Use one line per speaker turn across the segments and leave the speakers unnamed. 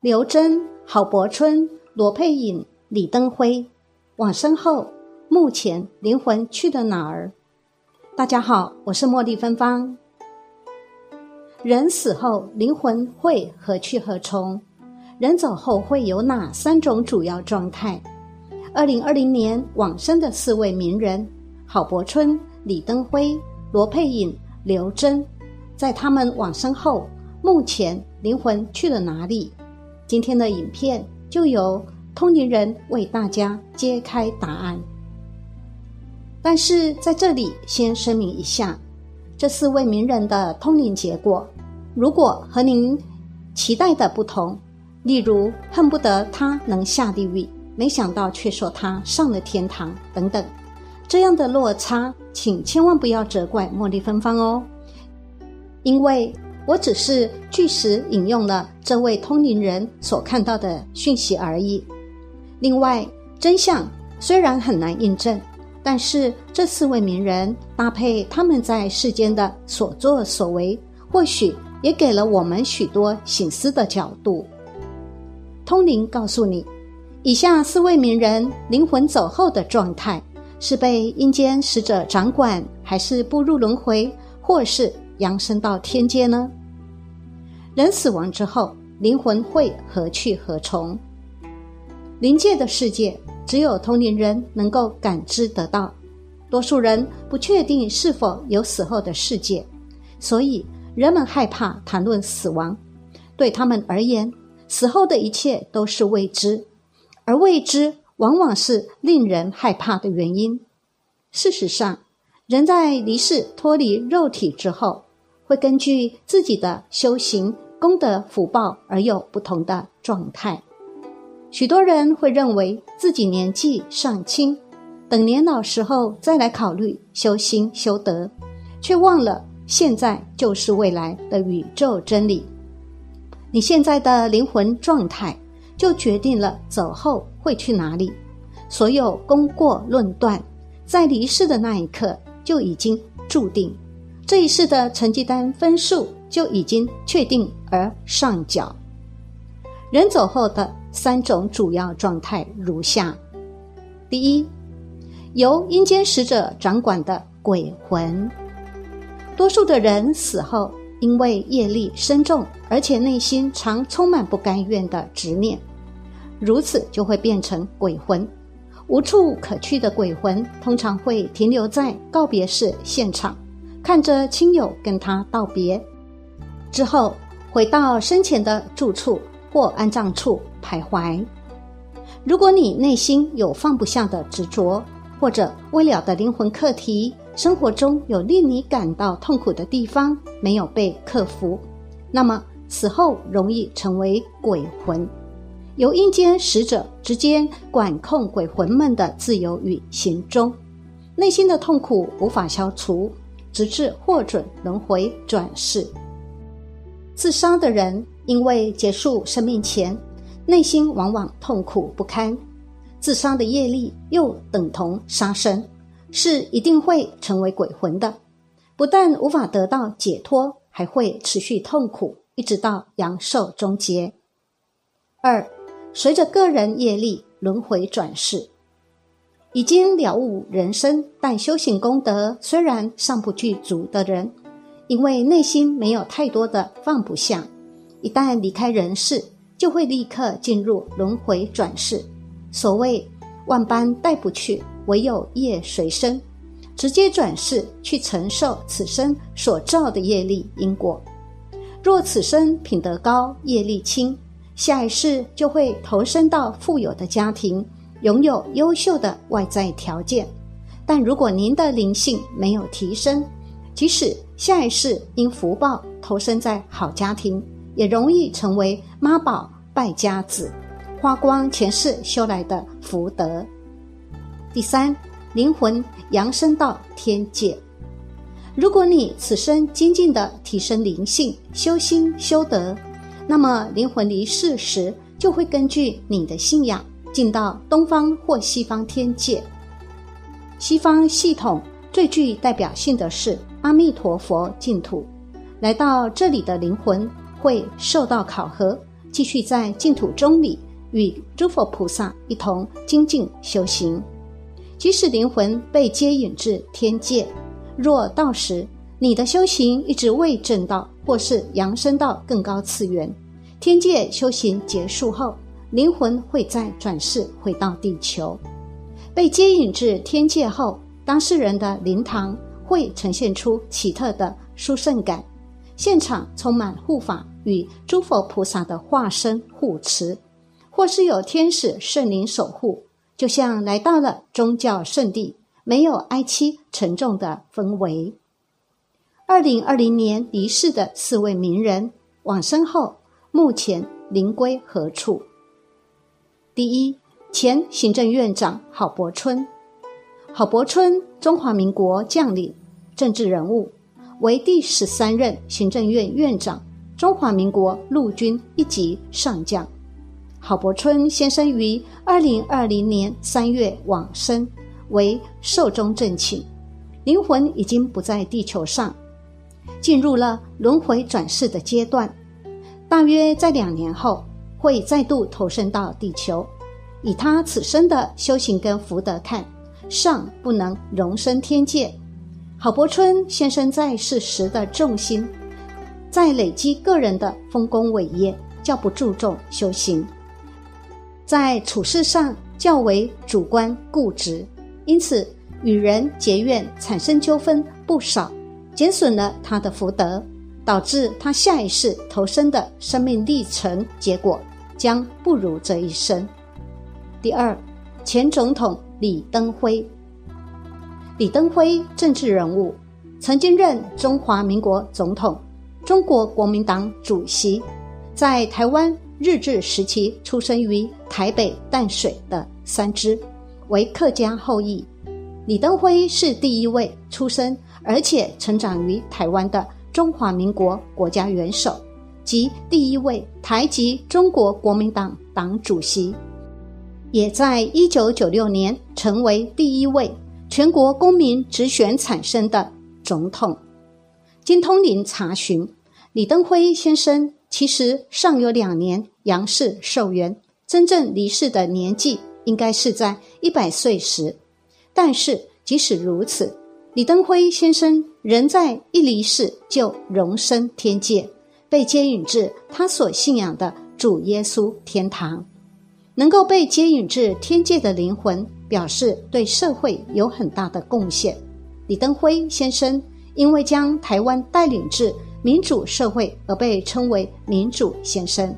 刘真、郝柏村、罗佩颖、李登辉往生后，目前灵魂去了哪儿？大家好，我是茉莉芬芳。人死后，灵魂会何去何从？人走后会有哪三种主要状态？二零二零年往生的四位名人：郝柏村、李登辉、罗佩颖、刘真，在他们往生后，目前灵魂去了哪里？今天的影片就由通灵人为大家揭开答案。但是在这里先声明一下，这四位名人的通灵结果，如果和您期待的不同，例如恨不得他能下地狱，没想到却说他上了天堂等等，这样的落差，请千万不要责怪茉莉芬芳哦，因为我只是据实引用了这位通灵人所看到的讯息而已。另外，真相虽然很难印证。但是这四位名人搭配他们在世间的所作所为，或许也给了我们许多醒思的角度。通灵告诉你，以下四位名人灵魂走后的状态，是被阴间使者掌管，还是步入轮回，或是扬升到天界呢？人死亡之后，灵魂会何去何从？灵界的世界。只有同龄人能够感知得到，多数人不确定是否有死后的世界，所以人们害怕谈论死亡。对他们而言，死后的一切都是未知，而未知往往是令人害怕的原因。事实上，人在离世脱离肉体之后，会根据自己的修行功德福报而有不同的状态。许多人会认为自己年纪尚轻，等年老时候再来考虑修心修德，却忘了现在就是未来的宇宙真理。你现在的灵魂状态，就决定了走后会去哪里。所有功过论断，在离世的那一刻就已经注定，这一世的成绩单分数就已经确定而上缴。人走后的。三种主要状态如下：第一，由阴间使者掌管的鬼魂。多数的人死后，因为业力深重，而且内心常充满不甘愿的执念，如此就会变成鬼魂。无处可去的鬼魂，通常会停留在告别式现场，看着亲友跟他道别，之后回到生前的住处。或安葬处徘徊。如果你内心有放不下的执着，或者未了的灵魂课题，生活中有令你感到痛苦的地方没有被克服，那么死后容易成为鬼魂，由阴间使者直接管控鬼魂们的自由与行踪，内心的痛苦无法消除，直至获准轮回转世。自杀的人。因为结束生命前，内心往往痛苦不堪，自杀的业力又等同杀生，是一定会成为鬼魂的。不但无法得到解脱，还会持续痛苦，一直到阳寿终结。二，随着个人业力轮回转世，已经了悟人生，但修行功德虽然尚不具足的人，因为内心没有太多的放不下。一旦离开人世，就会立刻进入轮回转世。所谓万般带不去，唯有业随身，直接转世去承受此生所造的业力因果。若此生品德高、业力轻，下一世就会投身到富有的家庭，拥有优秀的外在条件。但如果您的灵性没有提升，即使下一世因福报投身在好家庭，也容易成为妈宝败家子，花光前世修来的福德。第三，灵魂扬升到天界。如果你此生精进的提升灵性、修心修德，那么灵魂离世时就会根据你的信仰进到东方或西方天界。西方系统最具代表性的是阿弥陀佛净土，来到这里的灵魂。会受到考核，继续在净土中里与诸佛菩萨一同精进修行。即使灵魂被接引至天界，若到时你的修行一直未证道，或是扬升到更高次元，天界修行结束后，灵魂会再转世回到地球。被接引至天界后，当事人的灵堂会呈现出奇特的殊胜感，现场充满护法与诸佛菩萨的化身护持，或是有天使圣灵守护。就像来到了宗教圣地，没有哀戚沉重的氛围。二零二零年离世的四位名人往生后，目前灵归何处？第一，前行政院长郝柏村。郝柏村，中华民国将领、政治人物，为第十三任行政院院长，中华民国陆军一级上将。郝柏村先生于二零二零年三月往生，为寿终正寝，灵魂已经不在地球上，进入了轮回转世的阶段。大约在两年后，会再度投身到地球。以他此生的修行跟福德看，尚不能容身天界。郝柏村先生在世时的重心，在累积个人的丰功伟业，较不注重修行。在处事上较为主观固执，因此与人结怨产生纠纷不少，减损了他的福德，导致他下一世投生的生命历程结果将不如这一生。第二，前总统李登辉。李登辉，政治人物，曾经任中华民国总统、中国国民党主席，在台湾。日治时期出生于台北淡水的三支，为客家后裔。李登辉是第一位出生而且成长于台湾的中华民国国家元首，及第一位台籍中国国民党党主席，也在一九九六年成为第一位全国公民直选产生的总统。经通灵查询，李登辉先生。其实尚有两年杨氏寿元，真正离世的年纪应该是在一百岁时。但是即使如此，李登辉先生仍在一离世就荣升天界，被接引至他所信仰的主耶稣天堂。能够被接引至天界的灵魂，表示对社会有很大的贡献。李登辉先生因为将台湾带领至。民主社会而被称为民主先生，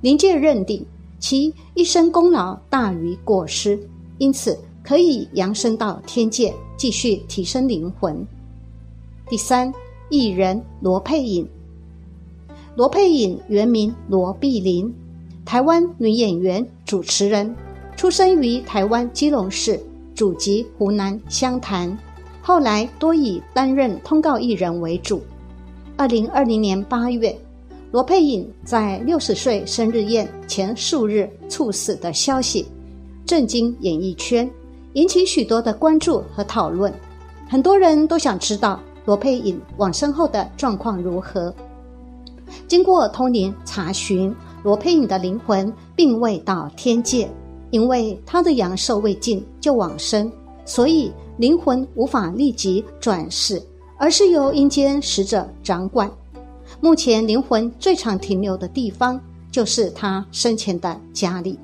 灵界认定其一生功劳大于过失，因此可以扬升到天界继续提升灵魂。第三，艺人罗佩颖。罗佩颖原名罗碧玲，台湾女演员、主持人，出生于台湾基隆市，祖籍湖南湘潭，后来多以担任通告艺人为主。二零二零年八月，罗佩颖在六十岁生日宴前数日猝死的消息，震惊演艺圈，引起许多的关注和讨论。很多人都想知道罗佩颖往生后的状况如何。经过通灵查询，罗佩颖的灵魂并未到天界，因为她的阳寿未尽就往生，所以灵魂无法立即转世。而是由阴间使者掌管。目前灵魂最常停留的地方，就是他生前的家里。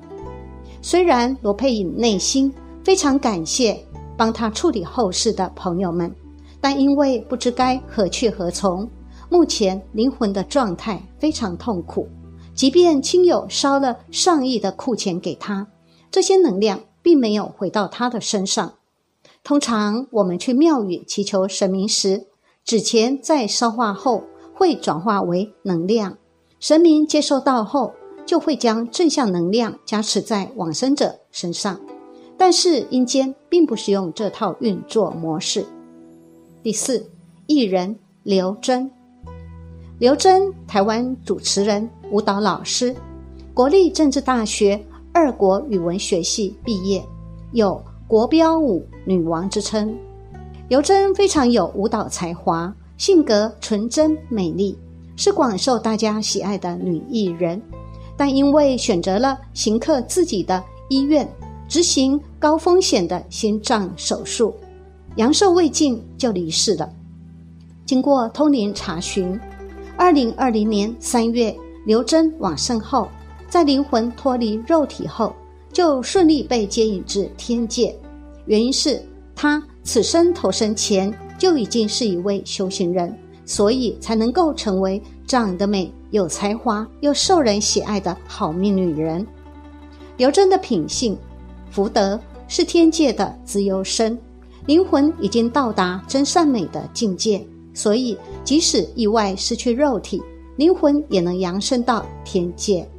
虽然罗佩颖内心非常感谢帮他处理后事的朋友们，但因为不知该何去何从，目前灵魂的状态非常痛苦。即便亲友烧了上亿的库钱给他，这些能量并没有回到他的身上。通常我们去庙宇祈求神明时，纸钱在烧化后会转化为能量，神明接收到后就会将正向能量加持在往生者身上。但是阴间并不使用这套运作模式。第四，艺人刘真，刘真，台湾主持人、舞蹈老师，国立政治大学二国语文学系毕业，有。国标舞女王之称，刘真非常有舞蹈才华，性格纯真美丽，是广受大家喜爱的女艺人。但因为选择了行克自己的医院执行高风险的心脏手术，阳寿未尽就离世了。经过通灵查询，二零二零年三月，刘真往生后，在灵魂脱离肉体后，就顺利被接引至天界。原因是他此生投生前就已经是一位修行人，所以才能够成为长得美、有才华又受人喜爱的好命女人。刘真的品性、福德是天界的自由身，灵魂已经到达真善美的境界。所以，即使意外失去肉体，灵魂也能扬升到天界。